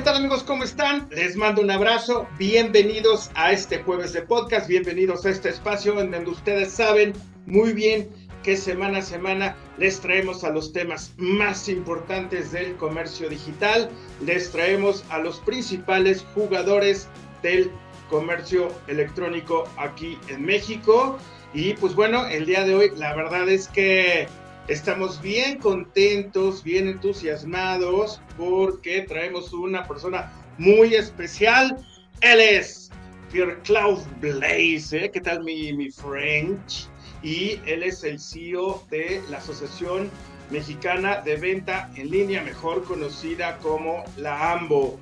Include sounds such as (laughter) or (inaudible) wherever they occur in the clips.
¿qué tal amigos? ¿Cómo están? Les mando un abrazo. Bienvenidos a este jueves de podcast. Bienvenidos a este espacio en donde ustedes saben muy bien que semana a semana les traemos a los temas más importantes del comercio digital. Les traemos a los principales jugadores del comercio electrónico aquí en México. Y pues bueno, el día de hoy la verdad es que Estamos bien contentos, bien entusiasmados porque traemos una persona muy especial. Él es Pierre Claude Blaise, ¿eh? ¿qué tal mi, mi French? Y él es el CEO de la Asociación Mexicana de Venta en Línea, mejor conocida como la AMBO.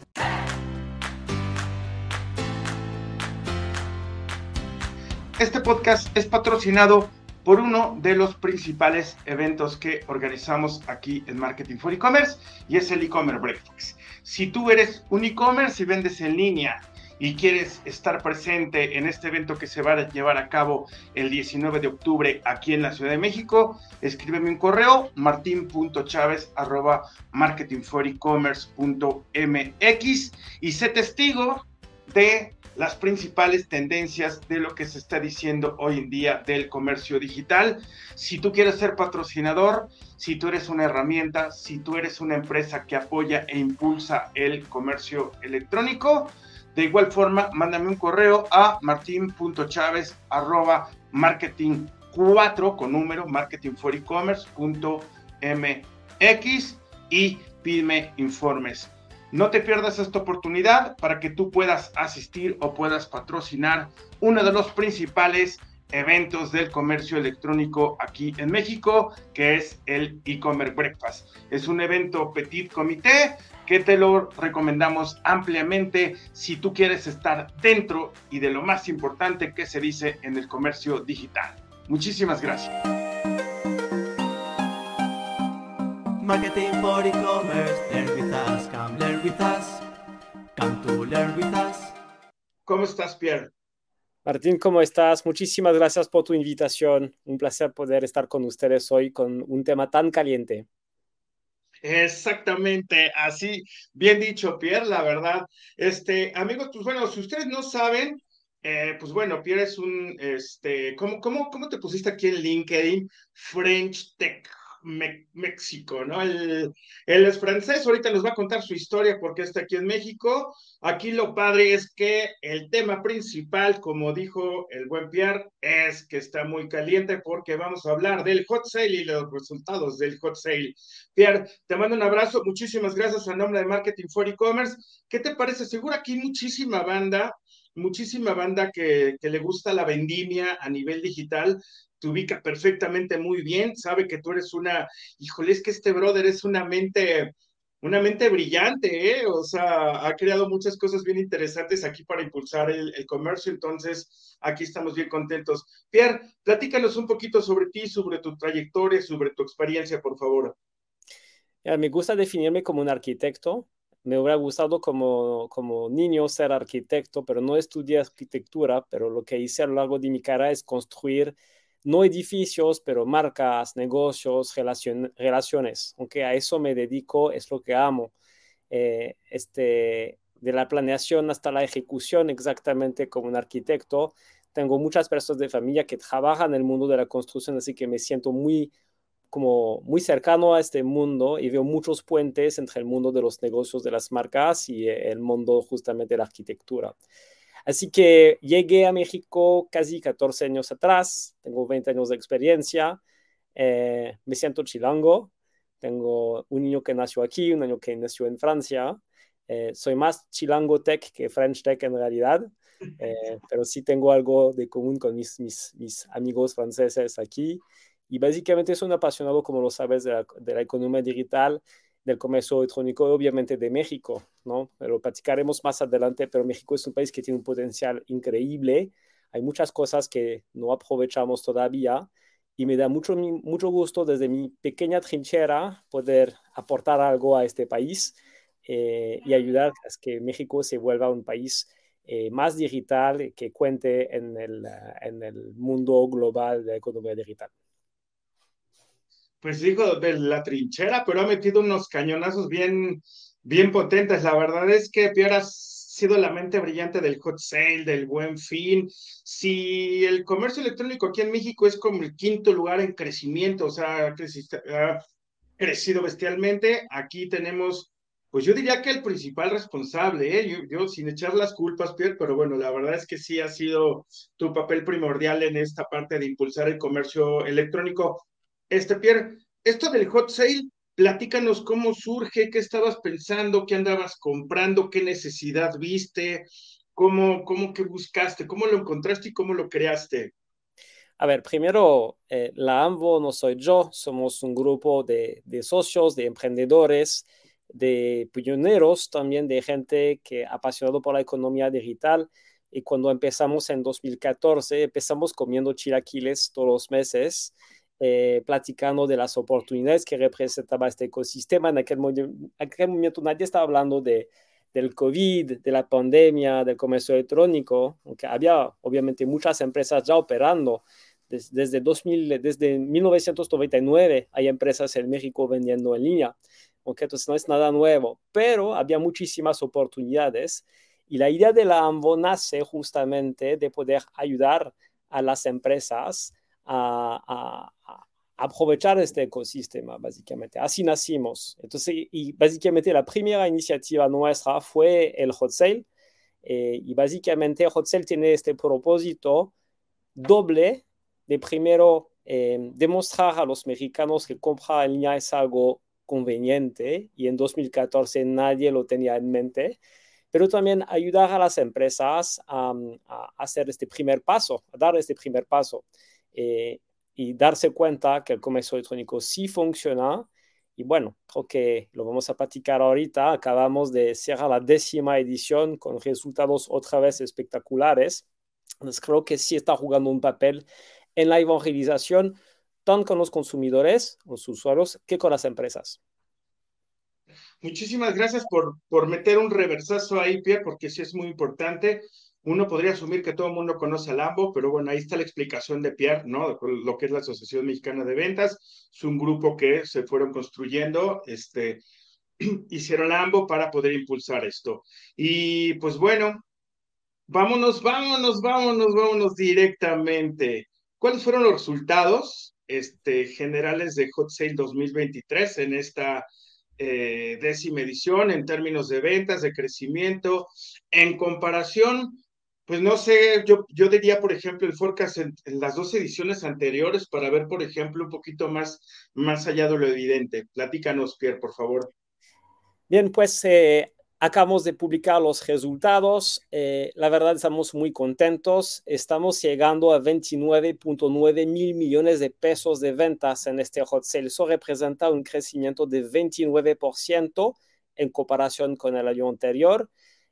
Este podcast es patrocinado por uno de los principales eventos que organizamos aquí en Marketing for E-Commerce y es el e-commerce breakfast. Si tú eres un e-commerce y vendes en línea y quieres estar presente en este evento que se va a llevar a cabo el 19 de octubre aquí en la Ciudad de México, escríbeme un correo martin.chaves@marketingforecommerce.mx y sé testigo de las principales tendencias de lo que se está diciendo hoy en día del comercio digital. Si tú quieres ser patrocinador, si tú eres una herramienta, si tú eres una empresa que apoya e impulsa el comercio electrónico, de igual forma, mándame un correo a martin.chaves marketing 4 con número marketingforecommerce.mx y pídeme informes. No te pierdas esta oportunidad para que tú puedas asistir o puedas patrocinar uno de los principales eventos del comercio electrónico aquí en México, que es el e-commerce breakfast. Es un evento petit comité que te lo recomendamos ampliamente si tú quieres estar dentro y de lo más importante que se dice en el comercio digital. Muchísimas gracias. Marketing e-commerce, ¿Cómo estás, Pierre? Martín, ¿cómo estás? Muchísimas gracias por tu invitación. Un placer poder estar con ustedes hoy con un tema tan caliente. Exactamente, así, bien dicho, Pierre, la verdad. Este, amigos, pues bueno, si ustedes no saben, eh, pues bueno, Pierre es un, este, ¿cómo, cómo, ¿cómo te pusiste aquí en LinkedIn? French Tech México, ¿no? Él, es francés, ahorita nos va a contar su historia porque está aquí en México. Aquí lo padre es que el tema principal, como dijo el buen Pierre, es que está muy caliente porque vamos a hablar del hot sale y los resultados del hot sale. Pierre, te mando un abrazo, muchísimas gracias a nombre de Marketing for E-Commerce. ¿Qué te parece? Seguro aquí muchísima banda muchísima banda que, le gusta la vendimia a nivel digital, te ubica perfectamente muy bien, sabe que tú eres una, híjole, es que este brother es una mente, una mente brillante, ¿eh? O sea, ha creado muchas cosas bien interesantes aquí para impulsar el, comercio, entonces aquí estamos bien contentos. Pierre, platícanos un poquito sobre ti, sobre tu trayectoria, sobre tu experiencia, por favor. me gusta definirme como un arquitecto. Me hubiera gustado como, como niño ser arquitecto, pero no estudié arquitectura, pero lo que hice a lo largo de mi carrera es construir no edificios, pero marcas, negocios, relaciones. Aunque a eso me dedico, es lo que amo. Eh, este, de la planeación hasta la ejecución, exactamente como un arquitecto. Tengo muchas personas de familia que trabajan en el mundo de la construcción, así que me siento muy, como muy cercano a este mundo y veo muchos puentes entre el mundo de los negocios de las marcas y el mundo justamente de la arquitectura. Así que llegué a México casi 14 años atrás, tengo 20 años de experiencia, eh, me siento chilango, tengo un niño que nació aquí, un niño que nació en Francia, eh, soy más chilango tech que French tech en realidad, (laughs) eh, pero sí tengo algo de común con mis, mis, mis, amigos franceses aquí y básicamente soy un apasionado, como lo sabes, de la, de la economía digital del comercio electrónico, obviamente de México, ¿no? Lo platicaremos más adelante, pero México es un país que tiene un potencial increíble. Hay muchas cosas que no aprovechamos todavía y me da mucho, mucho gusto desde mi pequeña trinchera poder aportar algo a este país eh, y ayudar a que México se vuelva un país eh, más digital que cuente en el, en el mundo global de la economía digital pues digo, de la trinchera, pero ha metido unos cañonazos bien, bien potentes. La verdad es que Pierre has sido la mente brillante del hot sale, del buen fin. Si el comercio electrónico aquí en México es como el quinto lugar en crecimiento, o sea, ha crecido bestialmente, aquí tenemos pues yo diría que el principal responsable, ¿eh? yo, sin echar las culpas, Pierre, pero bueno, la verdad es que sí ha sido tu papel primordial en esta parte de impulsar el comercio electrónico. Este, Pierre, esto del hot sale, platícanos cómo surge, qué estabas pensando, qué andabas comprando, qué necesidad viste, cómo, cómo que buscaste, cómo lo encontraste y cómo lo creaste. A ver, primero, eh, la AMBO no soy yo, somos un grupo de, de socios, de emprendedores de pioneros, también de gente que apasionado por la economía digital. Y cuando empezamos en 2014, empezamos comiendo chilaquiles todos los meses, eh, platicando de las oportunidades que representaba este ecosistema. En aquel, aquel momento nadie estaba hablando de, del COVID, de la pandemia, del comercio electrónico, aunque había obviamente muchas empresas ya operando. desde, 2000, desde 1999 hay empresas en México vendiendo en línea entonces no es nada nuevo, pero había muchísimas oportunidades y la idea de la AMBO nace justamente de poder ayudar a las empresas a, aprovechar este ecosistema, básicamente. Así nacimos. Entonces, y básicamente la primera iniciativa nuestra fue el hot sale. Eh, y básicamente hot sale tiene este propósito doble de primero eh, demostrar a los mexicanos que comprar en línea es algo conveniente y en 2014 nadie lo tenía en mente, pero también ayudar a las empresas a, hacer este primer paso, a dar este primer paso eh, y darse cuenta que el comercio electrónico sí funciona. Y bueno, creo que lo vamos a platicar ahorita. Acabamos de cerrar la décima edición con resultados otra vez espectaculares. Entonces creo que sí está jugando un papel en la evangelización tanto con los consumidores, los usuarios, que con las empresas. Muchísimas gracias por, por meter un reversazo ahí, Pierre, porque sí es muy importante. Uno podría asumir que todo el mundo conoce al AMBO, pero bueno, ahí está la explicación de Pierre, ¿no? Lo que es la Asociación Mexicana de Ventas. Es un grupo que se fueron construyendo, este, (clears throat) hicieron AMBO para poder impulsar esto. Y pues bueno, vámonos, vámonos, vámonos, vámonos directamente. ¿Cuáles fueron los resultados este, generales de Hot Sale 2023 en esta eh, décima edición en términos de ventas, de crecimiento. En comparación, pues no sé, yo, yo diría, por ejemplo, el forecast en, las dos ediciones anteriores para ver, por ejemplo, un poquito más, más allá de lo evidente. Platícanos, Pierre, por favor. Bien, pues eh, Acabamos de publicar los resultados. Eh, la verdad estamos muy contentos. Estamos llegando a 29.9 mil millones de pesos de ventas en este hot sale. Eso representa un crecimiento de 29% en comparación con el año anterior.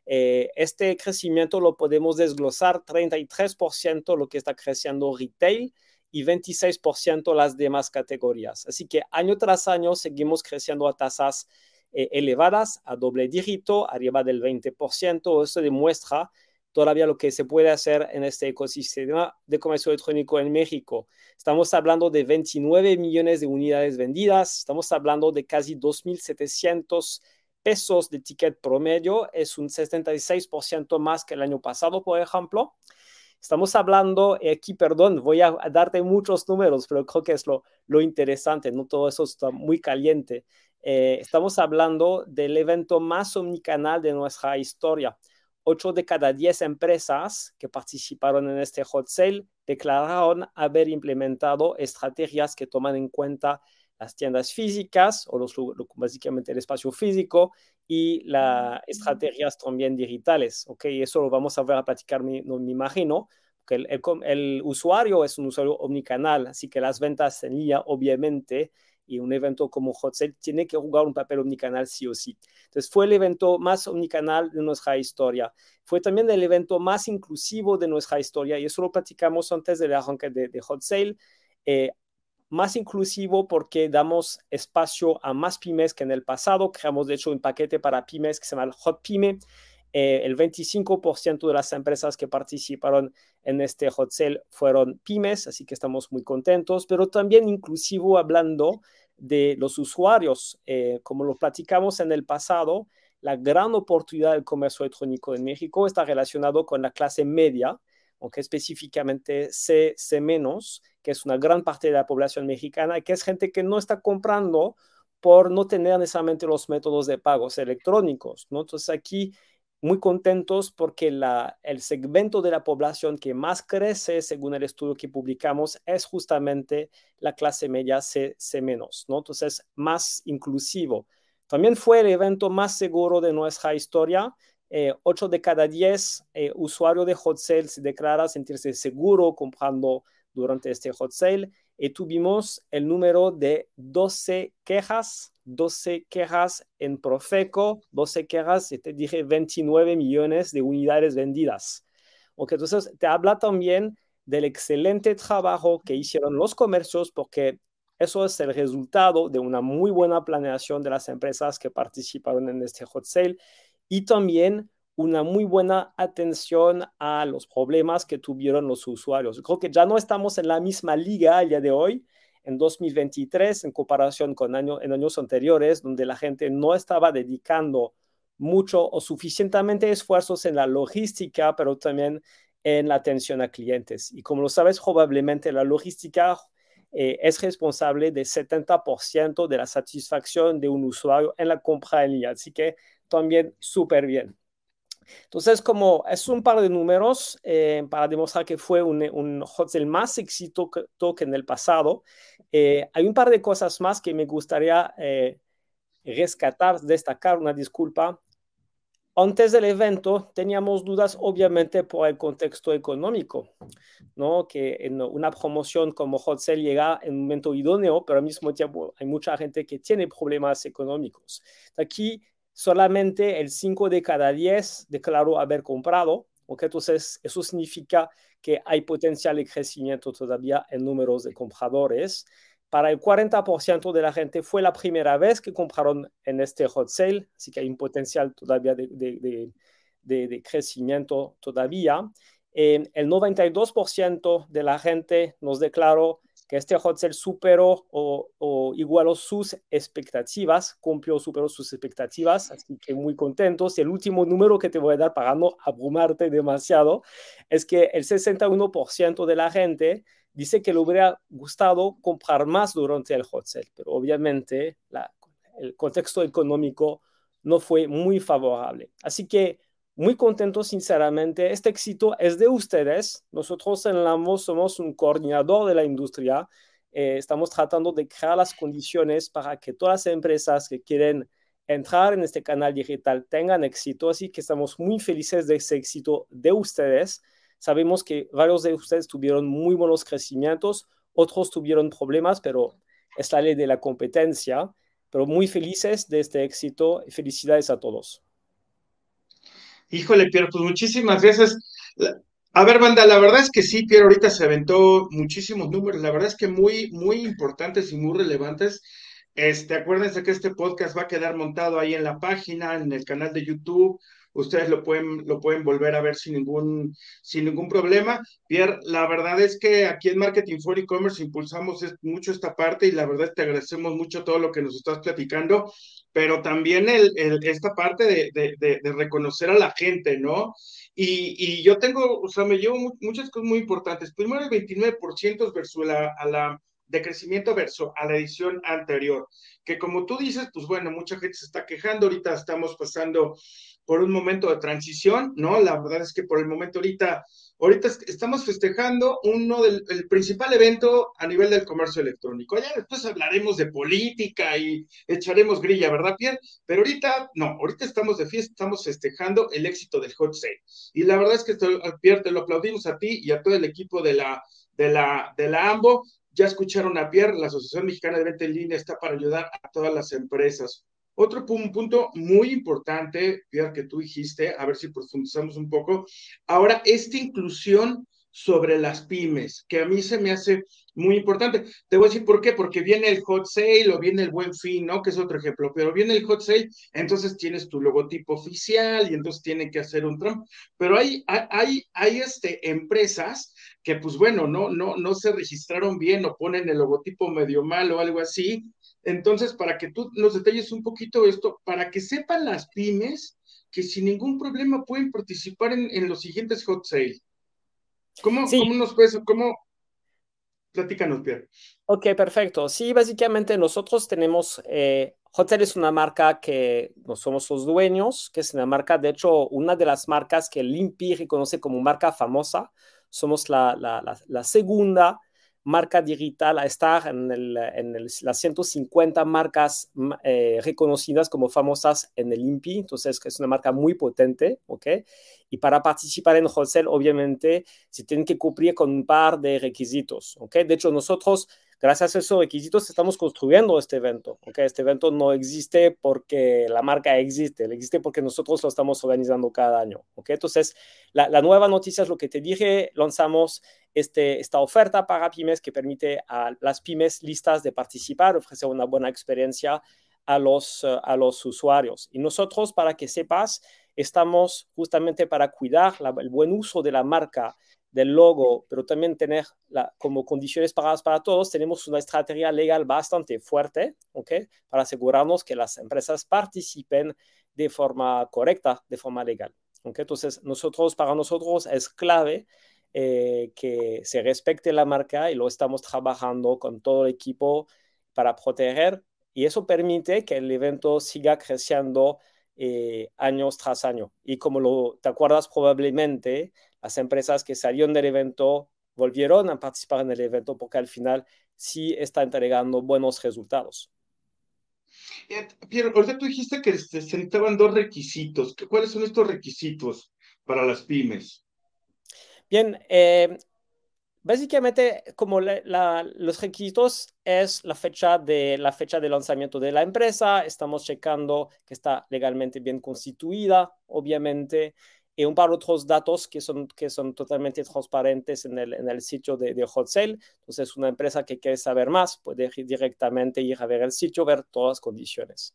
Eh, este crecimiento lo podemos desglosar 33% lo que está creciendo retail y 26% las demás categorías. Así que año tras año seguimos creciendo a tasas eh, elevadas a doble dígito, arriba del 20%. Eso demuestra todavía lo que se puede hacer en este ecosistema de comercio electrónico en México. Estamos hablando de 29 millones de unidades vendidas, estamos hablando de casi 2.700 pesos de ticket promedio, es un 76% más que el año pasado, por ejemplo. Estamos hablando, aquí, perdón, voy a darte muchos números, pero creo que es lo, lo interesante, no todo eso está muy caliente. Eh, estamos hablando del evento más omnicanal de nuestra historia. Ocho de cada diez empresas que participaron en este hot sale declararon haber implementado estrategias que toman en cuenta las tiendas físicas o los, básicamente el espacio físico y las estrategias también digitales. Okay, eso lo vamos a ver a platicar, me, me imagino, que el, el, usuario es un usuario omnicanal, así que las ventas en línea obviamente y un evento como Hot Sale tiene que jugar un papel omnicanal sí o sí. Entonces fue el evento más omnicanal de nuestra historia. Fue también el evento más inclusivo de nuestra historia y eso lo platicamos antes del arranque de, Hot Sale. Eh, más inclusivo porque damos espacio a más pymes que en el pasado. Creamos de hecho un paquete para pymes que se llama Hot Pyme. Eh, el 25% de las empresas que participaron en este hot sale fueron pymes, así que estamos muy contentos, pero también inclusivo hablando de los usuarios, eh, como lo platicamos en el pasado, la gran oportunidad del comercio electrónico en México está relacionado con la clase media, aunque específicamente C, C que es una gran parte de la población mexicana, que es gente que no está comprando por no tener necesariamente los métodos de pagos electrónicos. ¿no? Entonces aquí muy contentos porque la, el segmento de la población que más crece, según el estudio que publicamos, es justamente la clase media C, C ¿no? Entonces, más inclusivo. También fue el evento más seguro de nuestra historia. Eh, 8 de cada 10 eh, usuarios de hot sale se declara sentirse seguro comprando durante este hot sale y tuvimos el número de 12 quejas, 12 quejas en Profeco, 12 quejas, te dije 29 millones de unidades vendidas. Okay, entonces, te habla también del excelente trabajo que hicieron los comercios porque eso es el resultado de una muy buena planeación de las empresas que participaron en este hot sale y también una muy buena atención a los problemas que tuvieron los usuarios. Creo que ya no estamos en la misma liga al día de hoy, en 2023, en comparación con año, en años anteriores, donde la gente no estaba dedicando mucho o suficientemente esfuerzos en la logística, pero también en la atención a clientes. Y como lo sabes, probablemente la logística eh, es responsable del 70% de la satisfacción de un usuario en la compra en línea. Así que también súper bien. Entonces, como es un par de números eh, para demostrar que fue un, un hot sale más exitoso que en el pasado, eh, hay un par de cosas más que me gustaría eh, rescatar, destacar, una disculpa. Antes del evento teníamos dudas, obviamente, por el contexto económico, ¿no? Que en una promoción como Hot Sale llega en un momento idóneo, pero al mismo tiempo hay mucha gente que tiene problemas económicos. Aquí solamente el 5 de cada 10 declaró haber comprado, entonces eso significa que hay potencial de crecimiento todavía en números de compradores. Para el 40% de la gente fue la primera vez que compraron en este hot sale, así que hay un potencial todavía de, crecimiento todavía. el 92% de la gente nos declaró que este hot sale superó o, o, igualó sus expectativas, cumplió, superó sus expectativas, así que muy contentos. Y el último número que te voy a dar para no abrumarte demasiado es que el 61% de la gente dice que le hubiera gustado comprar más durante el hot sale, pero obviamente la, el contexto económico no fue muy favorable. Así que muy contento, sinceramente. Este éxito es de ustedes. Nosotros en LAMO somos un coordinador de la industria. Eh, estamos tratando de crear las condiciones para que todas las empresas que quieren entrar en este canal digital tengan éxito. Así que estamos muy felices de ese éxito de ustedes. Sabemos que varios de ustedes tuvieron muy buenos crecimientos, otros tuvieron problemas, pero es la ley de la competencia. Pero muy felices de este éxito felicidades a todos. Híjole, Pierre, pues muchísimas gracias. A ver, banda, la verdad es que sí, Pierre ahorita se aventó muchísimos números, la verdad es que muy, muy importantes y muy relevantes. Este, acuérdense que este podcast va a quedar montado ahí en la página, en el canal de YouTube, ustedes lo pueden, lo pueden volver a ver sin ningún, sin ningún problema. Pierre, la verdad es que aquí en Marketing for E-Commerce impulsamos mucho esta parte y la verdad te agradecemos mucho todo lo que nos estás platicando, pero también el, esta parte de, de, reconocer a la gente, ¿no? Y, y, yo tengo, o sea, me llevo muchas cosas muy importantes. Primero, el 29% versus la, a la de crecimiento versus a la edición anterior, que como tú dices, pues bueno, mucha gente se está quejando, ahorita estamos pasando por un momento de transición, ¿no? La verdad es que por el momento ahorita, ahorita estamos festejando uno del el principal evento a nivel del comercio electrónico. Ya después hablaremos de política y echaremos grilla, ¿verdad, Pierre? Pero ahorita, no, ahorita estamos de fiesta, estamos festejando el éxito del hot sale. Y la verdad es que, Pierre, te lo aplaudimos a ti y a todo el equipo de la, de la, de la AMBO. Ya escucharon a Pierre, la Asociación Mexicana de Venta en Línea está para ayudar a todas las empresas. Otro punto muy importante, que tú dijiste, a ver si profundizamos un poco. Ahora, esta inclusión sobre las pymes, que a mí se me hace muy importante. Te voy a decir por qué, porque viene el hot sale o viene el buen fin, ¿no? Que es otro ejemplo, pero viene el hot sale, entonces tienes tu logotipo oficial y entonces tiene que hacer un Trump. Pero hay, hay, hay este, empresas que, pues bueno, no, no, no se registraron bien o ponen el logotipo medio mal o algo así. Entonces, para que tú nos detalles un poquito esto, para que sepan las pymes que sin ningún problema pueden participar en, en los siguientes hot sale. ¿Cómo, ¿Cómo nos puedes, cómo, Platícanos, Pierre. Ok, perfecto. Sí, básicamente nosotros tenemos, eh, Hotel es una marca que no somos los dueños, que es una marca, de hecho, una de las marcas que el INPI reconoce como marca famosa. Somos la, la, la segunda marca digital a estar en, el, en las 150 marcas eh, reconocidas como famosas en el INPI, entonces es una marca muy potente, ¿ok? Y para participar en wholesale, obviamente, se tienen que cumplir con un par de requisitos, ¿ok? De hecho, nosotros gracias a esos requisitos estamos construyendo este evento. ¿okay? Este evento no existe porque la marca existe, existe porque nosotros lo estamos organizando cada año. ¿okay? Entonces, la, nueva noticia es lo que te dije, lanzamos este, esta oferta para pymes que permite a las pymes listas de participar, ofrecer una buena experiencia a los, a los usuarios. Y nosotros, para que sepas, estamos justamente para cuidar el buen uso de la marca del logo, pero también tener la, como condiciones pagadas para todos, tenemos una estrategia legal bastante fuerte, ¿ok? Para asegurarnos que las empresas participen de forma correcta, de forma legal, ¿ok? Entonces, nosotros, para nosotros es clave eh, que se respecte la marca y lo estamos trabajando con todo el equipo para proteger y eso permite que el evento siga creciendo eh, años tras año. Y como lo, te acuerdas probablemente, las empresas que salieron del evento volvieron a participar en el evento porque al final sí está entregando buenos resultados. Eh, Pierre, ahorita tú dijiste que se necesitaban dos requisitos. ¿Cuáles son estos requisitos para las pymes? Bien, eh, básicamente como los requisitos es la fecha, de, la fecha de lanzamiento de la empresa, estamos checando que está legalmente bien constituida, obviamente, y un par de otros datos que son, que son totalmente transparentes en el, en el sitio de, de Hot Sale. Entonces, una empresa que quiere saber más puede directamente ir a ver el sitio, ver todas las condiciones.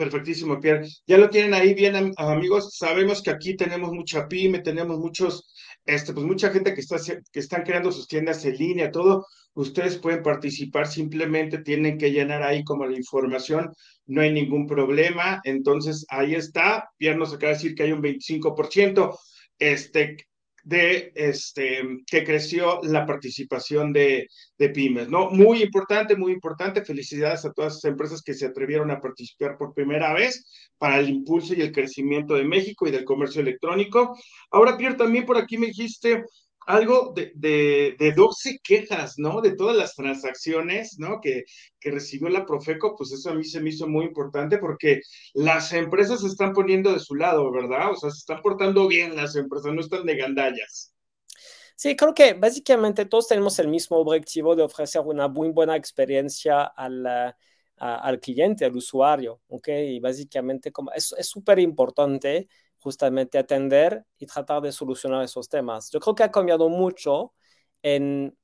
Perfectísimo, Pierre. Ya lo tienen ahí bien, amigos. Sabemos que aquí tenemos mucha pyme, tenemos muchos, este, pues mucha gente que, está, que están creando sus tiendas en línea, todo. Ustedes pueden participar, simplemente tienen que llenar ahí como la información, no hay ningún problema. Entonces, ahí está. Pierre nos acaba de decir que hay un 25%. Este, de este, que creció la participación de, de, pymes, ¿no? Muy importante, muy importante. Felicidades a todas las empresas que se atrevieron a participar por primera vez para el impulso y el crecimiento de México y del comercio electrónico. Ahora, Pierre, también por aquí me dijiste algo de, de, 12 quejas, ¿no? De todas las transacciones, ¿no? Que, que recibió la Profeco, pues eso a mí se me hizo muy importante porque las empresas se están poniendo de su lado, ¿verdad? O sea, se están portando bien las empresas, no están de gandallas. Sí, creo que básicamente todos tenemos el mismo objetivo de ofrecer una muy buena experiencia al, al cliente, al usuario, ¿ok? Y básicamente como es súper importante justamente atender y tratar de solucionar esos temas. Yo creo que ha cambiado mucho en,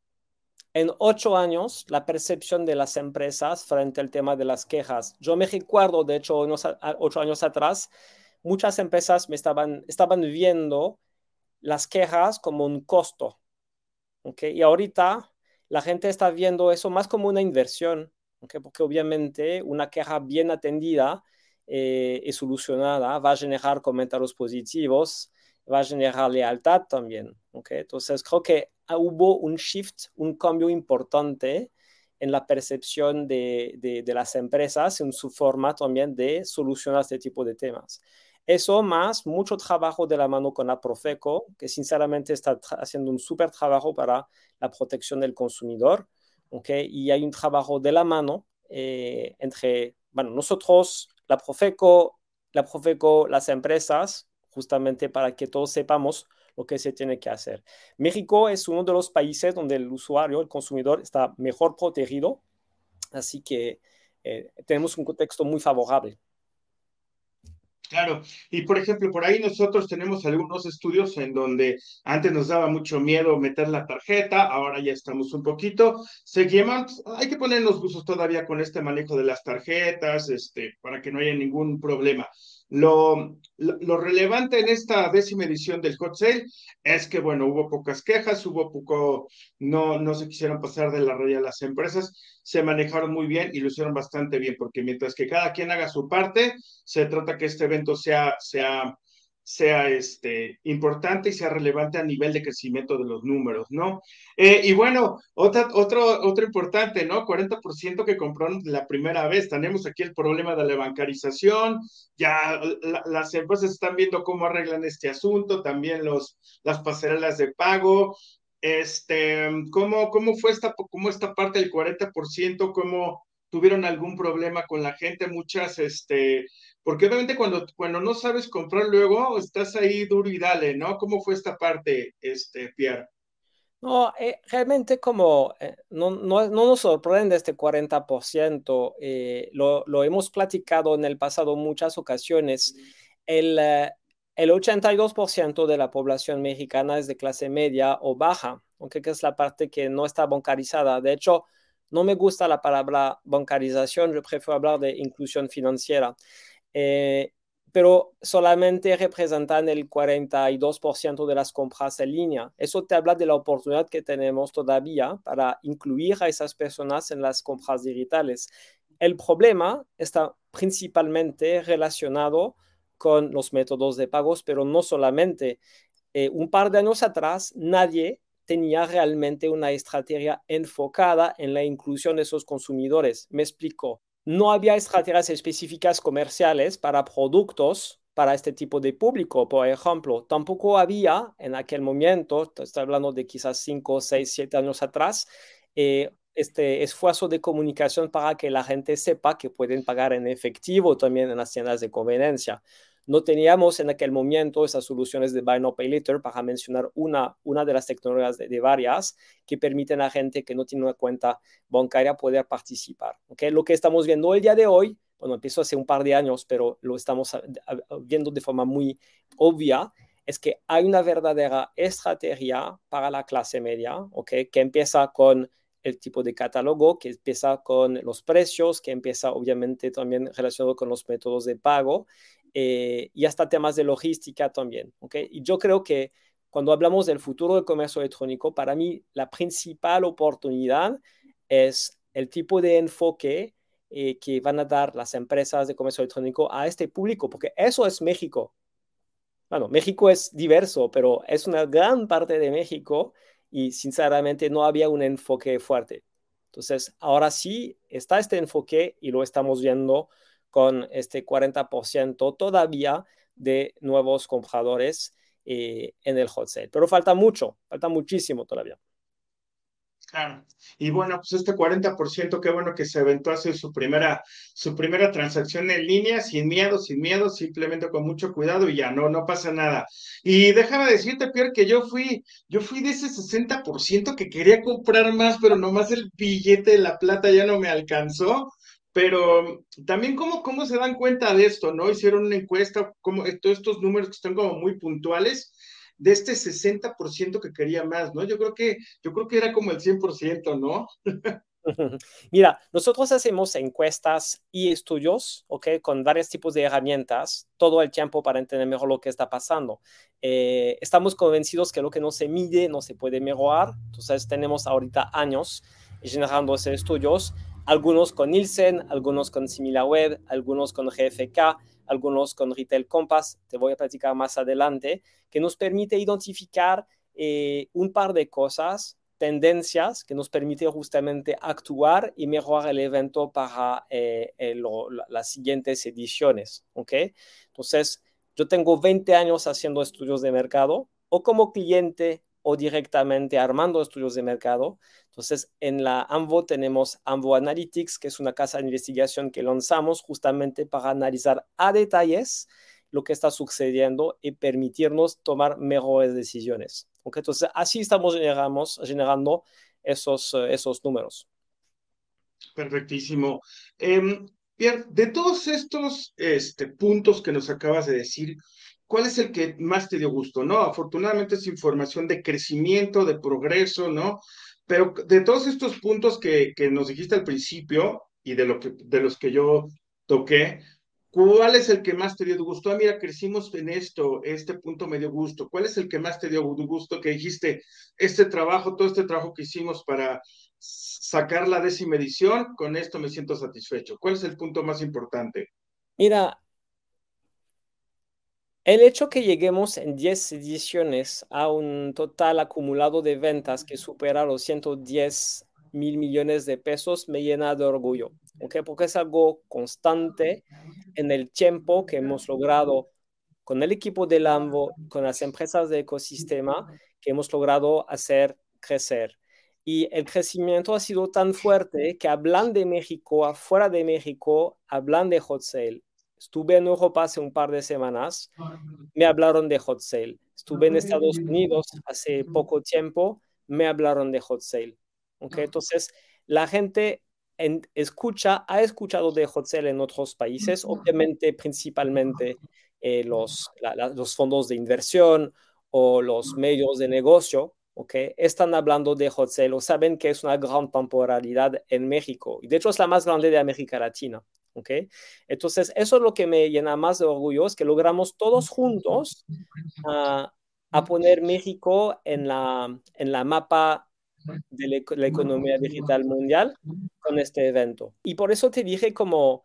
ocho años la percepción de las empresas frente al tema de las quejas. Yo me recuerdo, de hecho, ocho años atrás, muchas empresas me estaban, estaban viendo las quejas como un costo. ¿okay? Y ahorita la gente está viendo eso más como una inversión, porque obviamente una queja bien atendida eh, y solucionada, va a generar comentarios positivos, va a generar lealtad también. ¿okay? Entonces, creo que hubo un shift, un cambio importante en la percepción de, de, las empresas, en su forma también de solucionar este tipo de temas. Eso más mucho trabajo de la mano con la Profeco, que sinceramente está haciendo un súper trabajo para la protección del consumidor. ¿okay? Y hay un trabajo de la mano eh, entre, bueno, nosotros, la Profeco, la Profeco, las empresas, justamente para que todos sepamos lo que se tiene que hacer. México es uno de los países donde el usuario, el consumidor, está mejor protegido, así que eh, tenemos un contexto muy favorable. Claro, y por ejemplo, por ahí nosotros tenemos algunos estudios en donde antes nos daba mucho miedo meter la tarjeta, ahora ya estamos un poquito, seguimos, hay que ponernos buzos todavía con este manejo de las tarjetas, este, para que no haya ningún problema. Lo, lo, relevante en esta décima edición del Hot Sale es que, bueno, hubo pocas quejas, hubo poco, no, no se quisieron pasar de la raya las empresas, se manejaron muy bien y lo hicieron bastante bien, porque mientras que cada quien haga su parte, se trata que este evento sea, sea sea este, importante y sea relevante a nivel de crecimiento de los números, ¿no? Eh, y bueno, otra, otro, otro importante, ¿no? 40% que compraron la primera vez. Tenemos aquí el problema de la bancarización, ya las empresas están viendo cómo arreglan este asunto, también los, las pasarelas de pago. Este, ¿cómo, cómo fue esta, cómo esta parte del 40%? ¿Cómo tuvieron algún problema con la gente? Muchas, este, porque obviamente cuando, cuando no sabes comprar luego, estás ahí duro y dale, ¿no? ¿Cómo fue esta parte, este, Pierre? No, eh, realmente como eh, no, no, no, nos sorprende este 40%, eh, lo, lo, hemos platicado en el pasado muchas ocasiones. El, el 82% de la población mexicana es de clase media o baja, aunque es la parte que no está bancarizada. De hecho, no me gusta la palabra bancarización, yo prefiero hablar de inclusión financiera. Eh, pero solamente representan el 42% de las compras en línea. Eso te habla de la oportunidad que tenemos todavía para incluir a esas personas en las compras digitales. El problema está principalmente relacionado con los métodos de pagos, pero no solamente. Eh, un par de años atrás, nadie tenía realmente una estrategia enfocada en la inclusión de esos consumidores. Me explico no había estrategias específicas comerciales para productos para este tipo de público, por ejemplo. Tampoco había en aquel momento, estoy hablando de quizás 5, 6, 7 años atrás, eh, este esfuerzo de comunicación para que la gente sepa que pueden pagar en efectivo también en las tiendas de conveniencia. No teníamos en aquel momento esas soluciones de Buy Now Pay Later para mencionar una, una de las tecnologías de, varias que permiten a gente que no tiene una cuenta bancaria poder participar. ¿okay? Lo que estamos viendo el día de hoy, bueno, empezó hace un par de años, pero lo estamos viendo de forma muy obvia, es que hay una verdadera estrategia para la clase media, ¿okay? que empieza con el tipo de catálogo, que empieza con los precios, que empieza obviamente también relacionado con los métodos de pago eh, y hasta temas de logística también. ¿okay? Y yo creo que cuando hablamos del futuro del comercio electrónico, para mí la principal oportunidad es el tipo de enfoque eh, que van a dar las empresas de comercio electrónico a este público, porque eso es México. Bueno, México es diverso, pero es una gran parte de México y sinceramente no había un enfoque fuerte. Entonces, ahora sí está este enfoque y lo estamos viendo con este 40% todavía de nuevos compradores eh, en el hot sale. Pero falta mucho, falta muchísimo todavía. Claro. Y bueno, pues este 40%, qué bueno que se aventó a hacer su primera, su primera transacción en línea, sin miedo, sin miedo, simplemente con mucho cuidado y ya, no, no pasa nada. Y déjame decirte, Pierre, que yo fui, yo fui de ese 60% que quería comprar más, pero nomás el billete de la plata ya no me alcanzó. Pero también cómo, cómo se dan cuenta de esto, ¿no? Hicieron una encuesta, como todos estos números que están como muy puntuales, de este 60% que quería más, ¿no? Yo creo que, yo creo que era como el 100%, ¿no? (laughs) Mira, nosotros hacemos encuestas y estudios, ¿ok? Con varios tipos de herramientas todo el tiempo para entender mejor lo que está pasando. Eh, estamos convencidos que lo que no se mide no se puede mejorar. Entonces, tenemos ahorita años generando esos estudios algunos con Nielsen, algunos con SimilarWeb, algunos con GFK, algunos con Retail Compass, te voy a platicar más adelante, que nos permite identificar eh, un par de cosas, tendencias que nos permiten justamente actuar y mejorar el evento para eh, las siguientes ediciones. ¿okay? Entonces, yo tengo 20 años haciendo estudios de mercado o como cliente o directamente armando estudios de mercado. Entonces, en la AMVO tenemos AMVO Analytics, que es una casa de investigación que lanzamos justamente para analizar a detalles lo que está sucediendo y permitirnos tomar mejores decisiones. Entonces, así estamos generando esos, eh, esos números. Perfectísimo. Em, Bien, de todos estos este, puntos que nos acabas de decir, ¿cuál es el que más te dio gusto? ¿No? Afortunadamente es información de crecimiento, de progreso, ¿no? Pero de todos estos puntos que, que nos dijiste al principio y de, lo que, de los que yo toqué, ¿cuál es el que más te dio gusto? Ah, mira, crecimos en esto, este punto me dio gusto. ¿Cuál es el que más te dio gusto que dijiste, este trabajo, todo este trabajo que hicimos para sacar la décima edición, con esto me siento satisfecho. ¿Cuál es el punto más importante? Mira, el hecho que lleguemos en 10 ediciones a un total acumulado de ventas que supera los 110 mil millones de pesos me llena de orgullo, ¿okay? porque es algo constante en el tiempo que hemos logrado con el equipo de Lambo, con las empresas de ecosistema, que hemos logrado hacer crecer. Y el crecimiento ha sido tan fuerte que hablan de México, afuera de México, hablan de Hot Sale. Estuve en Europa hace un par de semanas, me hablaron de Hot Sale. Estuve en Estados Unidos hace poco tiempo, me hablaron de Hot Sale. ¿Okay? Entonces, la gente escucha, ha escuchado de Hot Sale en otros países, obviamente principalmente eh, los, los fondos de inversión o los medios de negocio, ¿okay? Están hablando de hot sale o saben que es una gran temporalidad en México. Y de hecho es la más grande de América Latina, ¿okay? Entonces, eso es lo que me llena más de orgullo, es que logramos todos juntos a, poner México en la, en la mapa de la, economía digital mundial con este evento. Y por eso te dije como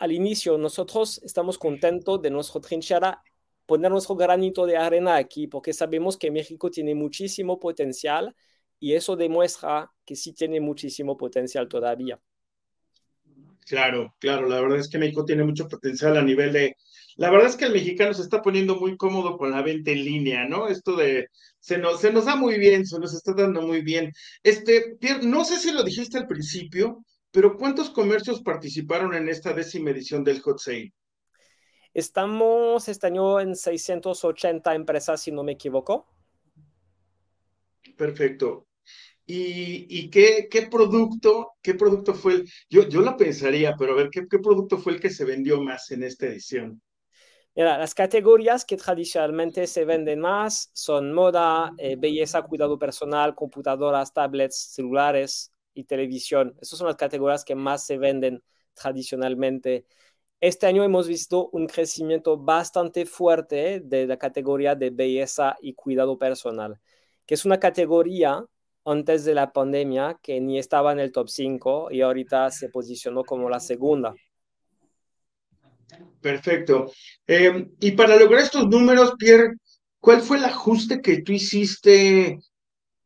al inicio, nosotros estamos contentos de nuestro trinchera poner nuestro granito de arena aquí, porque sabemos que México tiene muchísimo potencial y eso demuestra que sí tiene muchísimo potencial todavía. Claro, claro, la verdad es que México tiene mucho potencial a nivel de... La verdad es que el mexicano se está poniendo muy cómodo con la venta en línea, ¿no? Esto de... Se nos, se nos da muy bien, se nos está dando muy bien. Este, Pierre, no sé si lo dijiste al principio, pero ¿cuántos comercios participaron en esta décima edición del Hot Sale? Estamos este año en 680 empresas, si no me equivoco. Perfecto. ¿Y, qué, producto, qué producto fue el, yo, yo lo pensaría, pero a ver, ¿qué, ¿qué, producto fue el que se vendió más en esta edición? Las categorías que tradicionalmente se venden más son moda, eh, belleza, cuidado personal, computadoras, tablets, celulares y televisión. Esas son las categorías que más se venden tradicionalmente. Este año hemos visto un crecimiento bastante fuerte de la categoría de belleza y cuidado personal, que es una categoría antes de la pandemia que ni estaba en el top 5 y ahorita se posicionó como la segunda. Perfecto. Eh, y para lograr estos números, Pierre, ¿cuál fue el ajuste que tú hiciste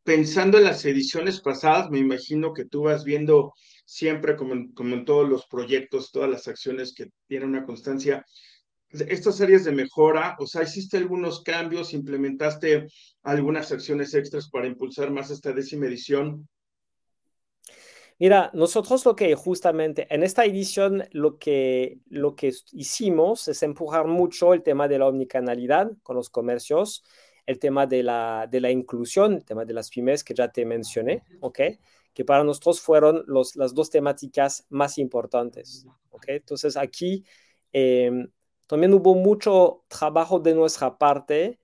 pensando en las ediciones pasadas? Me imagino que tú vas viendo siempre como en, como en todos los proyectos, todas las acciones que tienen una constancia, estas áreas de mejora, o sea, hiciste algunos cambios, implementaste algunas acciones extras para impulsar más esta décima edición. Mira, nosotros lo que justamente en esta edición lo que, lo que hicimos es empujar mucho el tema de la omnicanalidad con los comercios, el tema de la, de la inclusión, el tema de las pymes que ya te mencioné, ¿ok? que para nosotros fueron los, las dos temáticas más importantes. ¿okay? Entonces aquí em, también hubo mucho trabajo de nuestra parte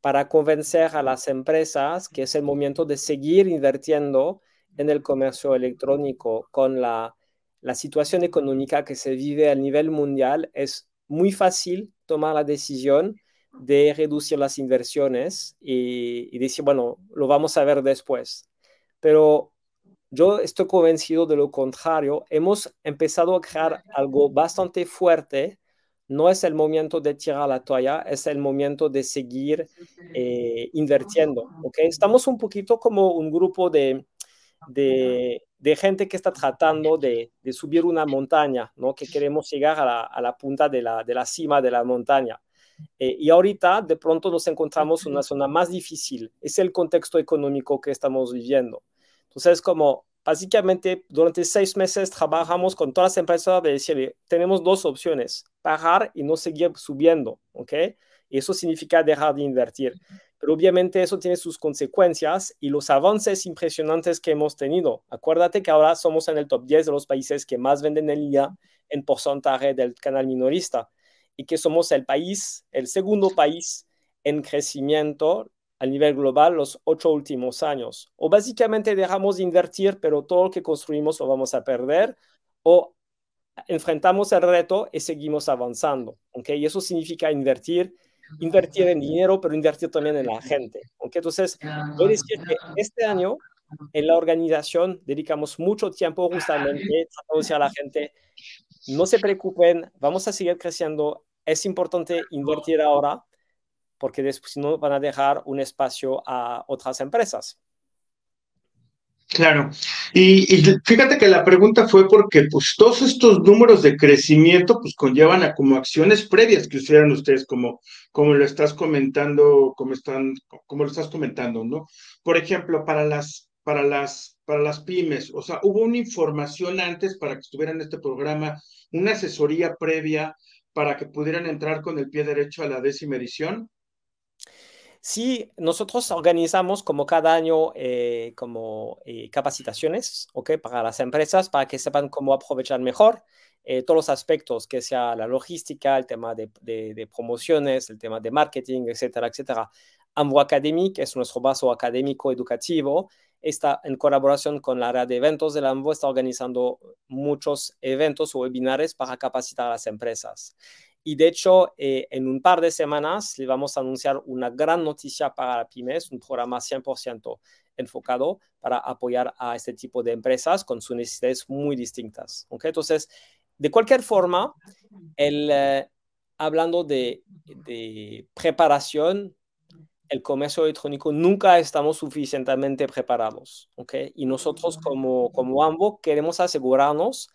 para convencer a las empresas que es el momento de seguir invirtiendo en el comercio electrónico con la, la situación económica que se vive a nivel mundial. Es muy fácil tomar la decisión de reducir las inversiones y, y decir, bueno, lo vamos a ver después. Pero yo estoy convencido de lo contrario. Hemos empezado a crear algo bastante fuerte. No es el momento de tirar la toalla, es el momento de seguir eh, invirtiendo. ¿okay? Estamos un poquito como un grupo de, de, gente que está tratando de, subir una montaña, ¿no? que queremos llegar a la, punta de la, de la, cima de la montaña. Eh, y ahorita de pronto nos encontramos en una zona más difícil. Es el contexto económico que estamos viviendo. Entonces, como básicamente durante seis meses trabajamos con todas las empresas de decirle, tenemos dos opciones, pagar y no seguir subiendo, ¿ok? Y eso significa dejar de invertir. pero obviamente eso tiene sus consecuencias y los avances impresionantes que hemos tenido. Acuérdate que ahora somos en el top 10 de los países que más venden en línea en porcentaje del canal minorista y que somos el país, el segundo país en crecimiento a nivel global los ocho últimos años. O básicamente dejamos de invertir, pero todo lo que construimos lo vamos a perder, o enfrentamos el reto y seguimos avanzando. ¿okay? Y eso significa invertir, invertir en dinero, pero invertir también en la gente. ¿okay? Entonces, voy a decir que este año en la organización dedicamos mucho tiempo justamente a decir a la gente, no se preocupen, vamos a seguir creciendo, es importante invertir ahora, porque después no van a dejar un espacio a otras empresas. Claro. Y, fíjate que la pregunta fue porque pues todos estos números de crecimiento pues conllevan a como acciones previas que hicieran ustedes como, como lo estás comentando, como están, como lo estás comentando, ¿no? Por ejemplo, para las, para las, para las pymes, o sea, hubo una información antes para que estuvieran en este programa, una asesoría previa para que pudieran entrar con el pie derecho a la décima edición. Sí, nosotros organizamos como cada año eh, como eh, capacitaciones, ¿ok? Para las empresas, para que sepan cómo aprovechar mejor eh, todos los aspectos, que sea la logística, el tema de, promociones, el tema de marketing, etcétera, etcétera. Ambo Academy, que es nuestro vaso académico educativo, está en colaboración con la área de eventos del AMBO, está organizando muchos eventos o webinares para capacitar a las empresas. Y de hecho, eh, en un par de semanas le vamos a anunciar una gran noticia para la pymes, un programa 100% enfocado para apoyar a este tipo de empresas con sus necesidades muy distintas. ¿okay? Entonces, de cualquier forma, el, eh, hablando de, de, preparación, el comercio electrónico nunca estamos suficientemente preparados. ¿okay? Y nosotros como, como AMBO queremos asegurarnos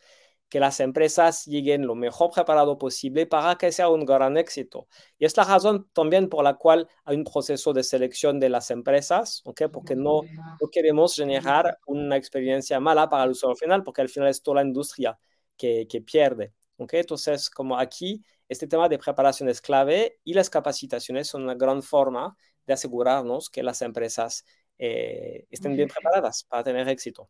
que las empresas lleguen lo mejor preparado posible para que sea un gran éxito. Y es la razón también por la cual hay un proceso de selección de las empresas, ¿okay? porque no, no queremos generar una experiencia mala para el usuario final, porque al final es toda la industria que, que pierde. ¿okay? Entonces, como aquí, este tema de preparación es clave y las capacitaciones son una gran forma de asegurarnos que las empresas eh, estén bien preparadas para tener éxito.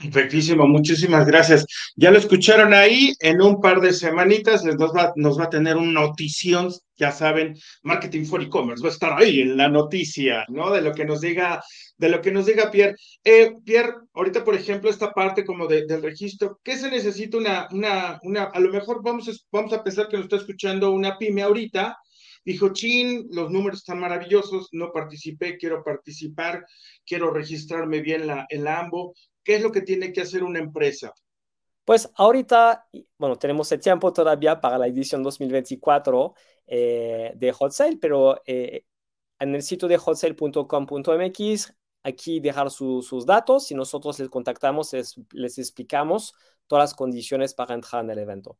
Perfectísimo, muchísimas gracias. Ya lo escucharon ahí, en un par de semanitas nos va, a tener una notición, ya saben, Marketing for E-Commerce va a estar ahí en la noticia, ¿no? De lo que nos diga, de lo que nos diga Pierre. Eh, Pierre, ahorita, por ejemplo, esta parte como de, del registro, ¿qué se necesita una, una, una, a lo mejor vamos a, vamos a pensar que nos está escuchando una pyme ahorita, dijo, chin, los números están maravillosos, no participé, quiero participar, quiero registrarme bien la, en la AMBO. ¿Qué es lo que tiene que hacer una empresa? Pues ahorita, bueno, tenemos el tiempo todavía para la edición 2024 eh, de Hot Sale, pero eh, en el sitio de hotsale.com.mx, aquí dejar sus datos y nosotros les contactamos, les explicamos todas las condiciones para entrar en el evento.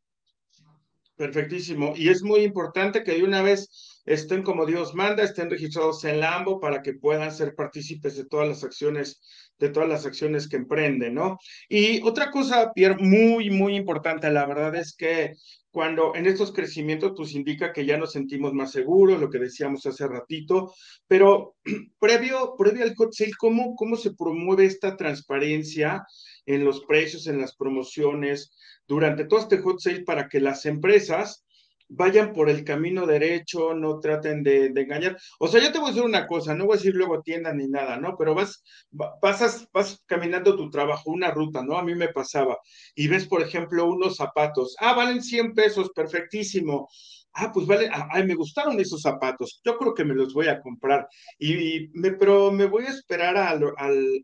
Perfectísimo. Y es muy importante que de una vez estén como Dios manda, estén registrados en Lambo para que puedan ser partícipes de todas las acciones, de todas las acciones que emprenden, ¿no? Y otra cosa, Pierre, muy, muy importante, la verdad es que cuando en estos crecimientos, pues indica que ya nos sentimos más seguros, lo que decíamos hace ratito, pero (clears throat) previo, previo al hot sale, ¿cómo, ¿cómo se promueve esta transparencia en los precios, en las promociones? durante todo este hot sale para que las empresas vayan por el camino derecho, no traten de, engañar. O sea, yo te voy a decir una cosa, no voy a decir luego tienda ni nada, ¿no? Pero vas, pasas, vas caminando tu trabajo, una ruta, ¿no? A mí me pasaba. Y ves, por ejemplo, unos zapatos. Ah, valen 100 pesos, perfectísimo. Ah, pues vale, ah, ay, me gustaron esos zapatos. Yo creo que me los voy a comprar. Y, me, pero me voy a esperar al,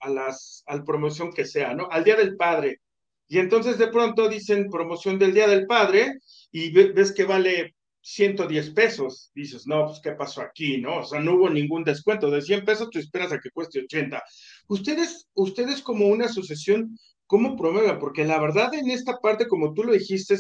a las, al promoción que sea, ¿no? Al Día del Padre y entonces de pronto dicen promoción del Día del Padre y ves que vale 110 pesos. Dices, no, pues ¿qué pasó aquí? ¿No? O sea, no hubo ningún descuento. De 100 pesos tú esperas a que cueste 80. Ustedes, ustedes como una asociación, ¿cómo promueven? Porque la verdad en esta parte, como tú lo dijiste,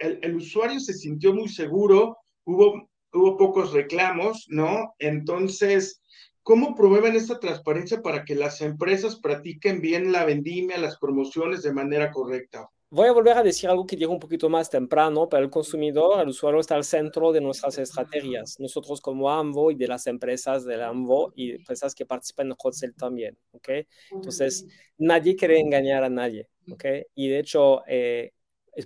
el, el usuario se sintió muy seguro, hubo, hubo pocos reclamos, ¿no? Entonces, ¿Cómo promueven esta transparencia para que las empresas practiquen bien la vendimia, las promociones de manera correcta? Voy a volver a decir algo que digo un poquito más temprano, pero el consumidor, el usuario está al centro de nuestras estrategias. Nosotros como AMVO y de las empresas del AMVO y empresas que participan en Hot Sale también, ¿ok? Entonces, nadie quiere engañar a nadie, ¿ok? Y de hecho, eh,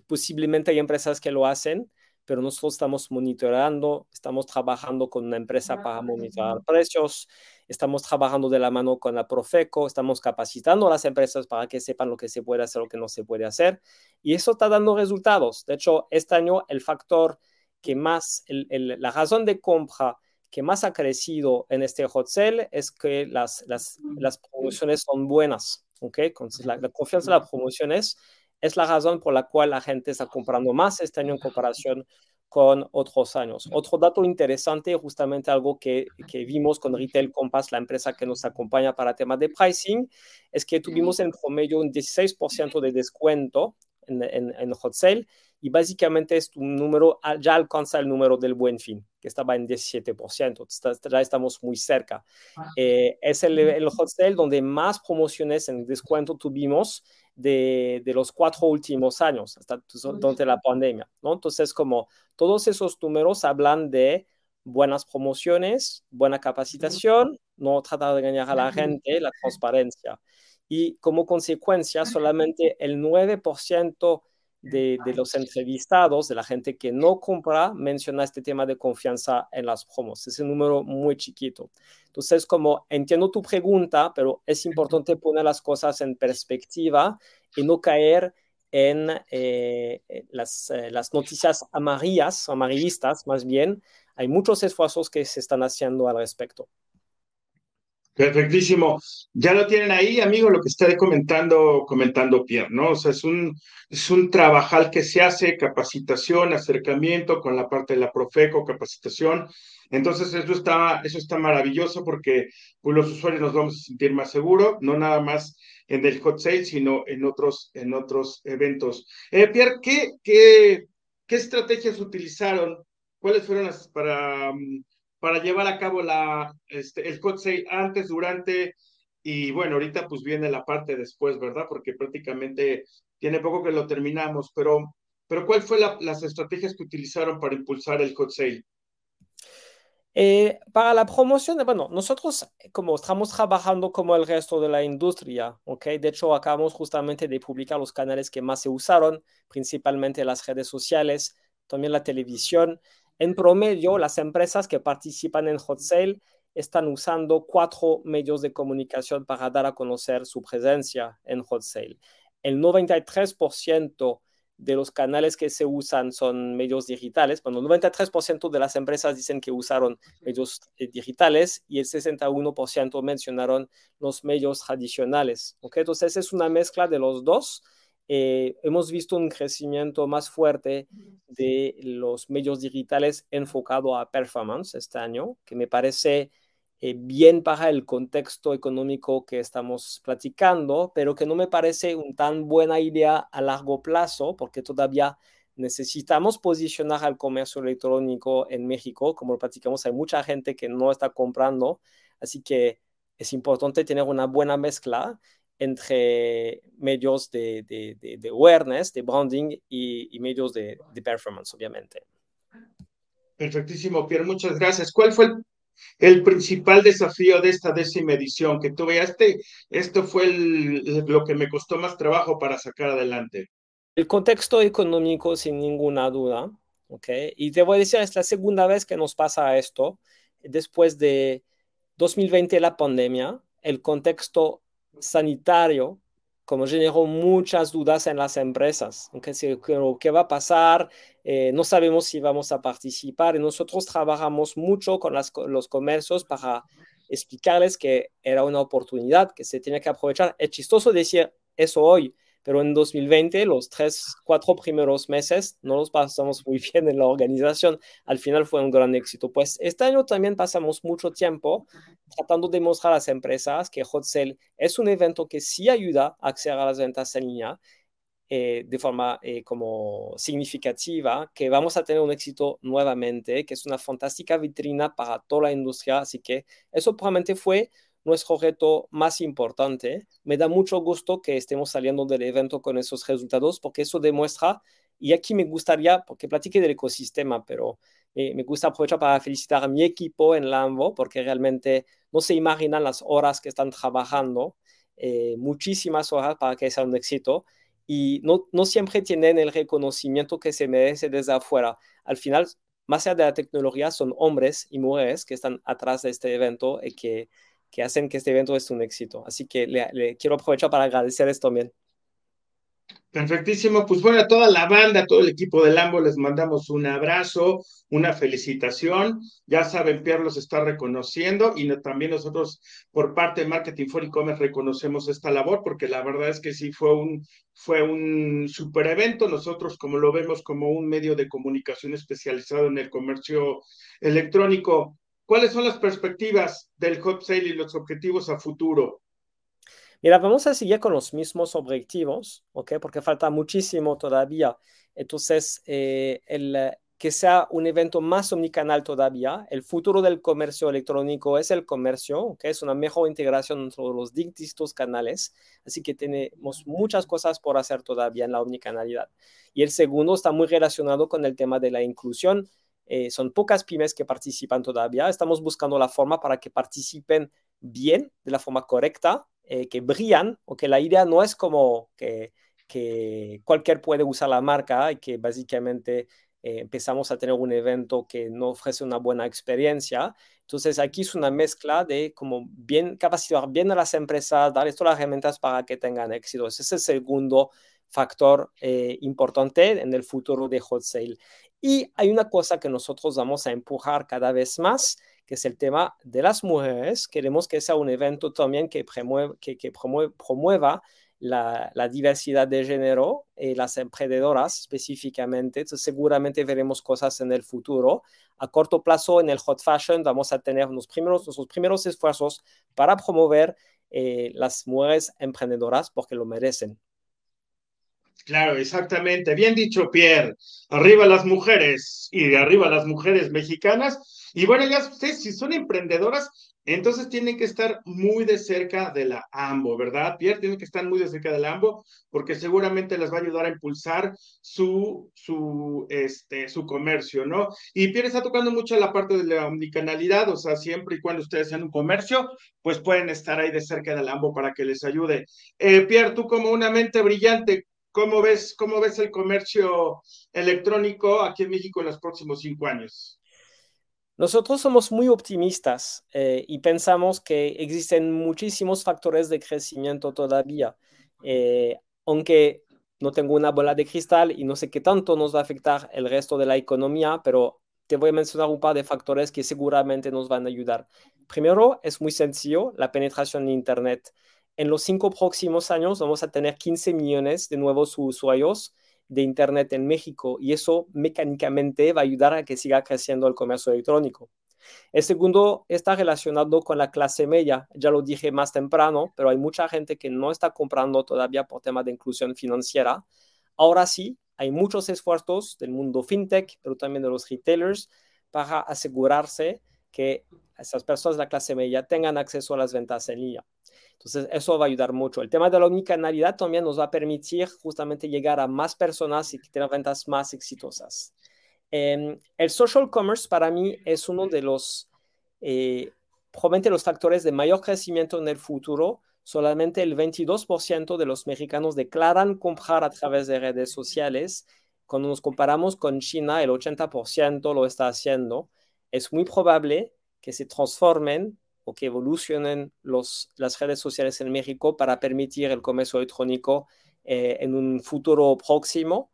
posiblemente hay empresas que lo hacen, pero nosotros estamos monitoreando, estamos trabajando con una empresa para monitorar precios, estamos trabajando de la mano con la Profeco, estamos capacitando a las empresas para que sepan lo que se puede hacer, lo que no se puede hacer, y eso está dando resultados. De hecho, este año el factor que más, la razón de compra que más ha crecido en este hot sale es que las, las, las promociones son buenas, ¿ok? La, la confianza en las promociones es la razón por la cual la gente está comprando más este año en comparación con otros años. Otro dato interesante, justamente algo que, que, vimos con Retail Compass, la empresa que nos acompaña para temas de pricing, es que tuvimos en promedio un 16% de descuento en, en, en, hot sale y básicamente es un número, ya alcanza el número del buen fin, que estaba en 17%, ya estamos muy cerca. Eh, es el, el sale donde más promociones en descuento tuvimos de, de, los cuatro últimos años, hasta durante la pandemia, ¿no? Entonces, como todos esos números hablan de buenas promociones, buena capacitación, no tratar de engañar a la gente, la transparencia. Y como consecuencia, solamente el 9% de, de, los entrevistados, de la gente que no compra, menciona este tema de confianza en las promos. Es un número muy chiquito. Entonces, como entiendo tu pregunta, pero es importante poner las cosas en perspectiva y no caer en eh, las, eh, las, noticias amarillas, amarillistas más bien. Hay muchos esfuerzos que se están haciendo al respecto. Perfectísimo. Ya lo tienen ahí, amigo, lo que está comentando, comentando Pierre, ¿no? O sea, es un, es un trabajal que se hace, capacitación, acercamiento con la parte de la Profeco, capacitación. Entonces, eso está, eso está maravilloso porque pues, los usuarios nos vamos a sentir más seguros, no nada más en el hot sale, sino en otros, en otros eventos. Eh, Pierre, ¿qué, qué, ¿qué estrategias utilizaron? ¿Cuáles fueron las para mm, para llevar a cabo la, este, el hot sale antes, durante y bueno, ahorita pues viene la parte después, ¿verdad? Porque prácticamente tiene poco que lo terminamos, pero, pero ¿cuál fue la, las estrategias que utilizaron para impulsar el hot sale? Eh, para la promoción, bueno, nosotros como estamos trabajando como el resto de la industria, ¿ok? De hecho, acabamos justamente de publicar los canales que más se usaron, principalmente las redes sociales, también la televisión. En promedio, las empresas que participan en Hot Sale están usando cuatro medios de comunicación para dar a conocer su presencia en Hot Sale. El 93% de los canales que se usan son medios digitales. Bueno, el 93% de las empresas dicen que usaron medios eh, digitales y el 61% mencionaron los medios tradicionales. ¿okay? Entonces es una mezcla de los dos eh, hemos visto un crecimiento más fuerte de los medios digitales enfocado a performance este año, que me parece eh, bien para el contexto económico que estamos platicando, pero que no me parece una tan buena idea a largo plazo, porque todavía necesitamos posicionar al comercio electrónico en México. Como lo platicamos, hay mucha gente que no está comprando, así que es importante tener una buena mezcla entre medios de, de, de, awareness, de branding y, y medios de, performance, obviamente. Perfectísimo, Pierre, muchas gracias. ¿Cuál fue el, el, principal desafío de esta décima edición que tuve? Este, esto fue el, lo que me costó más trabajo para sacar adelante. El contexto económico, sin ninguna duda, ¿ok? Y te voy a decir, es la segunda vez que nos pasa esto. Después de 2020, la pandemia, el contexto sanitario, como generó muchas dudas en las empresas. aunque ¿Qué va a pasar? Eh, no sabemos si vamos a participar. Y nosotros trabajamos mucho con los comercios para explicarles que era una oportunidad, que se tenía que aprovechar. Es chistoso decir eso hoy, pero en 2020 los tres, cuatro primeros meses no los pasamos muy (laughs) bien en la organización. Al final fue un gran éxito. Pues este año también pasamos mucho tiempo tratando de mostrar a las empresas que Hot Sale es un evento que sí ayuda a acceder a las ventas en línea eh, de forma eh, como significativa, que vamos a tener un éxito nuevamente, que es una fantástica vitrina para toda la industria. Así que eso probablemente fue nuestro reto más importante. Me da mucho gusto que estemos saliendo del evento con esos resultados porque eso demuestra, y aquí me gustaría, porque platiqué del ecosistema, pero me gusta aprovechar para felicitar a mi equipo en Lambo porque realmente no se imaginan las horas que están trabajando, eh, muchísimas horas para que sea un éxito y no, no siempre tienen el reconocimiento que se merece desde afuera. Al final, más allá de la tecnología, son hombres y mujeres que están atrás de este evento y que, que hacen que este evento es un éxito. Así que le, quiero aprovechar para agradecer esto también. Perfectísimo. Pues bueno, a toda la banda, a todo el equipo de Lambo les mandamos un abrazo, una felicitación. Ya saben, Pierre los está reconociendo y también nosotros por parte de Marketing for reconocemos esta labor porque la verdad es que sí fue un, fue un super evento. Nosotros como lo vemos como un medio de comunicación especializado en el comercio electrónico. ¿Cuáles son las perspectivas del hot sale y los objetivos a futuro? Mira, vamos a seguir con los mismos objetivos, ¿ok? Porque falta muchísimo todavía. Entonces, eh, el, que sea un evento más omnicanal todavía. El futuro del comercio electrónico es el comercio, que es una mejor integración entre los distintos canales. Así que tenemos muchas cosas por hacer todavía en la omnicanalidad. Y el segundo está muy relacionado con el tema de la inclusión. Eh, son pocas pymes que participan todavía. Estamos buscando la forma para que participen bien, de la forma correcta, eh, que brillan, o que la idea no es como que, que cualquier puede usar la marca y que básicamente eh, empezamos a tener un evento que no ofrece una buena experiencia. Entonces aquí es una mezcla de como bien capacitar bien a las empresas, darles todas las herramientas para que tengan éxito. Ese es el segundo factor eh, importante en el futuro de Hot Sale. Y hay una cosa que nosotros vamos a empujar cada vez más, que es el tema de las mujeres. Queremos que sea un evento también que, que, promueva la, diversidad de género y las emprendedoras específicamente. Entonces, seguramente veremos cosas en el futuro. A corto plazo, en el hot fashion, vamos a tener los primeros, nuestros primeros esfuerzos para promover eh, las mujeres emprendedoras porque lo merecen. Claro, exactamente. Bien dicho, Pierre. Arriba las mujeres y de arriba las mujeres mexicanas y bueno, ya ustedes, si son emprendedoras, entonces tienen que estar muy de cerca de la AMBO, ¿verdad? Pierre, tienen que estar muy de cerca de la AMBO porque seguramente les va a ayudar a impulsar su, su, este, su comercio, ¿no? Y Pierre está tocando mucho la parte de la omnicanalidad, o sea, siempre y cuando ustedes sean un comercio, pues pueden estar ahí de cerca de la AMBO para que les ayude. Eh, Pierre, tú como una mente brillante, ¿cómo ves, ¿cómo ves el comercio electrónico aquí en México en los próximos cinco años? Nosotros somos muy optimistas eh, y pensamos que existen muchísimos factores de crecimiento todavía. Eh, aunque no tengo una bola de cristal y no sé qué tanto nos va a afectar el resto de la economía, pero te voy a mencionar un par de factores que seguramente nos van a ayudar. Primero, es muy sencillo, la penetración en Internet. En los cinco próximos años vamos a tener 15 millones de nuevos usuarios de Internet en México y eso mecánicamente va a ayudar a que siga creciendo el comercio electrónico. El segundo está relacionado con la clase media. Ya lo dije más temprano, pero hay mucha gente que no está comprando todavía por tema de inclusión financiera. Ahora sí, hay muchos esfuerzos del mundo fintech, pero también de los retailers para asegurarse que esas personas de la clase media tengan acceso a las ventas en línea. Entonces, eso va a ayudar mucho. El tema de la omnicanalidad también nos va a permitir justamente llegar a más personas y tener ventas más exitosas. Em, el social commerce para mí es uno de los, eh, probablemente los factores de mayor crecimiento en el futuro. Solamente el 22% de los mexicanos declaran comprar a través de redes sociales. Cuando nos comparamos con China, el 80% lo está haciendo. Es muy probable que se transformen o que evolucionen las redes sociales en México para permitir el comercio electrónico eh, en un futuro próximo.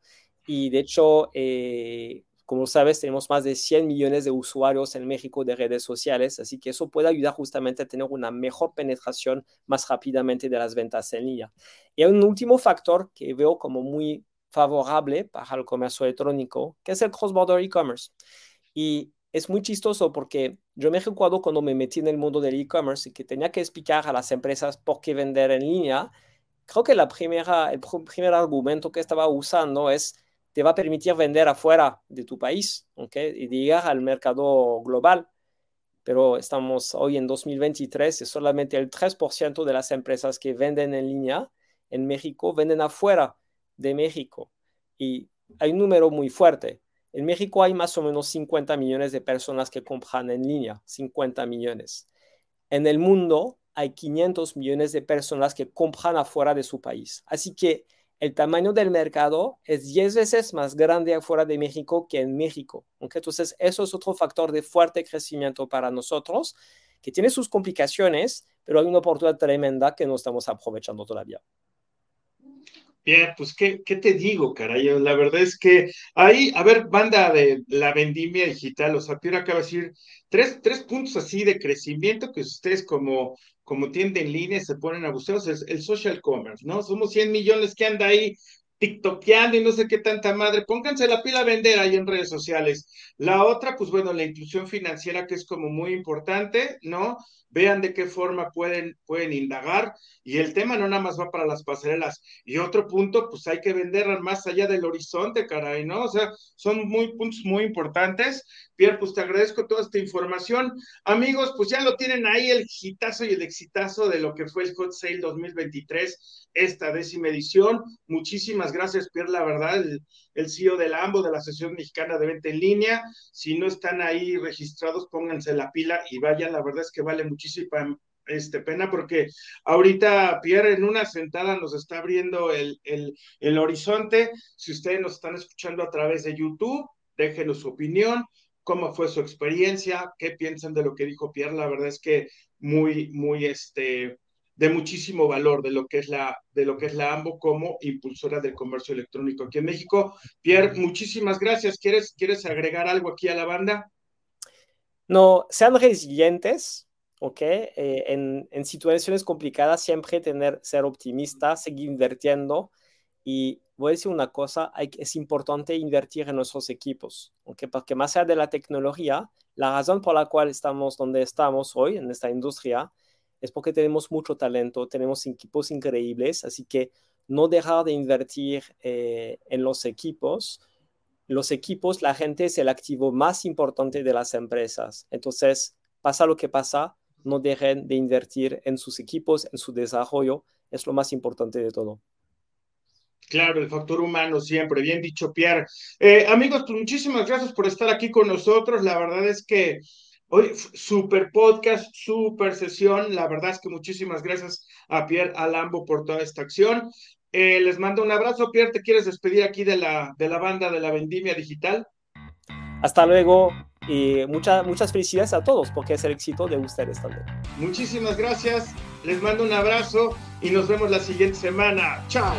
Y de hecho, eh, como sabes, tenemos más de 100 millones de usuarios en México de redes sociales, así que eso puede ayudar justamente a tener una mejor penetración más rápidamente de las ventas en línea. Y hay un último factor que veo como muy favorable para el comercio electrónico, que es el cross-border e-commerce. Y es muy chistoso porque yo me recuerdo cuando me metí en el mundo del e-commerce y que tenía que explicar a las empresas por qué vender en línea. Creo que el primer argumento que estaba usando es te va a permitir vender afuera de tu país ¿okay? y llegar al mercado global. pero estamos hoy en 2023 y solamente el 3% de las empresas que venden en línea en México venden afuera de México. Y hay un número muy fuerte. En México hay más o menos 50 millones de personas que compran en línea, 50 millones. En el mundo hay 500 millones de personas que compran afuera de su país. Así que el tamaño del mercado es 10 veces más grande afuera de México que en México. Entonces, eso es otro factor de fuerte crecimiento para nosotros, que tiene sus complicaciones, pero hay una oportunidad tremenda que no estamos aprovechando todavía. Bien, pues, ¿qué, ¿qué, te digo, caray? La verdad es que ahí, a ver, banda de la vendimia digital, o sea, Pierre acaba de decir tres, tres puntos así de crecimiento que ustedes como, como tienda en línea se ponen a buscar, es el social commerce, ¿no? Somos 100 millones que anda ahí tiktokeando y no sé qué tanta madre, pónganse la pila a vender ahí en redes sociales. La otra, pues bueno, la inclusión financiera que es como muy importante, ¿no? Vean de qué forma pueden, pueden indagar y el tema no nada más va para las pasarelas. Y otro punto, pues hay que vender más allá del horizonte, caray, ¿no? O sea, son muy puntos muy importantes. Pierre, pues te agradezco toda esta información. Amigos, pues ya lo tienen ahí el hitazo y el exitazo de lo que fue el Hot Sale 2023, esta décima edición. Muchísimas gracias, Pierre, la verdad, el, el CEO del AMBO, de la Asociación Mexicana de Venta en Línea. Si no están ahí registrados, pónganse la pila y vayan, la verdad es que vale muchísima este, pena porque ahorita Pierre en una sentada nos está abriendo el, el, el horizonte. Si ustedes nos están escuchando a través de YouTube, déjenos su opinión cómo fue su experiencia, qué piensan de lo que dijo Pierre. La verdad es que muy, muy, este, de muchísimo valor de lo que es la, de lo que es la AMBO como impulsora del comercio electrónico aquí en México. Pierre, muchísimas gracias. ¿Quieres, ¿quieres agregar algo aquí a la banda? No, sean resilientes, ¿ok? Eh, en, en, situaciones complicadas siempre tener, ser optimista, seguir invirtiendo y voy a decir una cosa, es importante invertir en nuestros equipos, ¿ok? Porque más allá de la tecnología, la razón por la cual estamos donde estamos hoy en esta industria es porque tenemos mucho talento, tenemos equipos increíbles, así que no dejar de invertir eh, en los equipos. Los equipos, la gente es el activo más importante de las empresas. Entonces, pasa lo que pasa, no dejen de invertir en sus equipos, en su desarrollo, es lo más importante de todo. Claro, el factor humano siempre, bien dicho, Pierre. Eh, amigos, pues muchísimas gracias por estar aquí con nosotros. La verdad es que hoy super podcast, super sesión. La verdad es que muchísimas gracias a Pierre Alambo por toda esta acción. Eh, les mando un abrazo. Pierre, ¿te quieres despedir aquí de la, de la banda de la Vendimia Digital? Hasta luego y muchas muchas felicidades a todos porque es el éxito de ustedes también. Muchísimas gracias, les mando un abrazo y nos vemos la siguiente semana. Chao.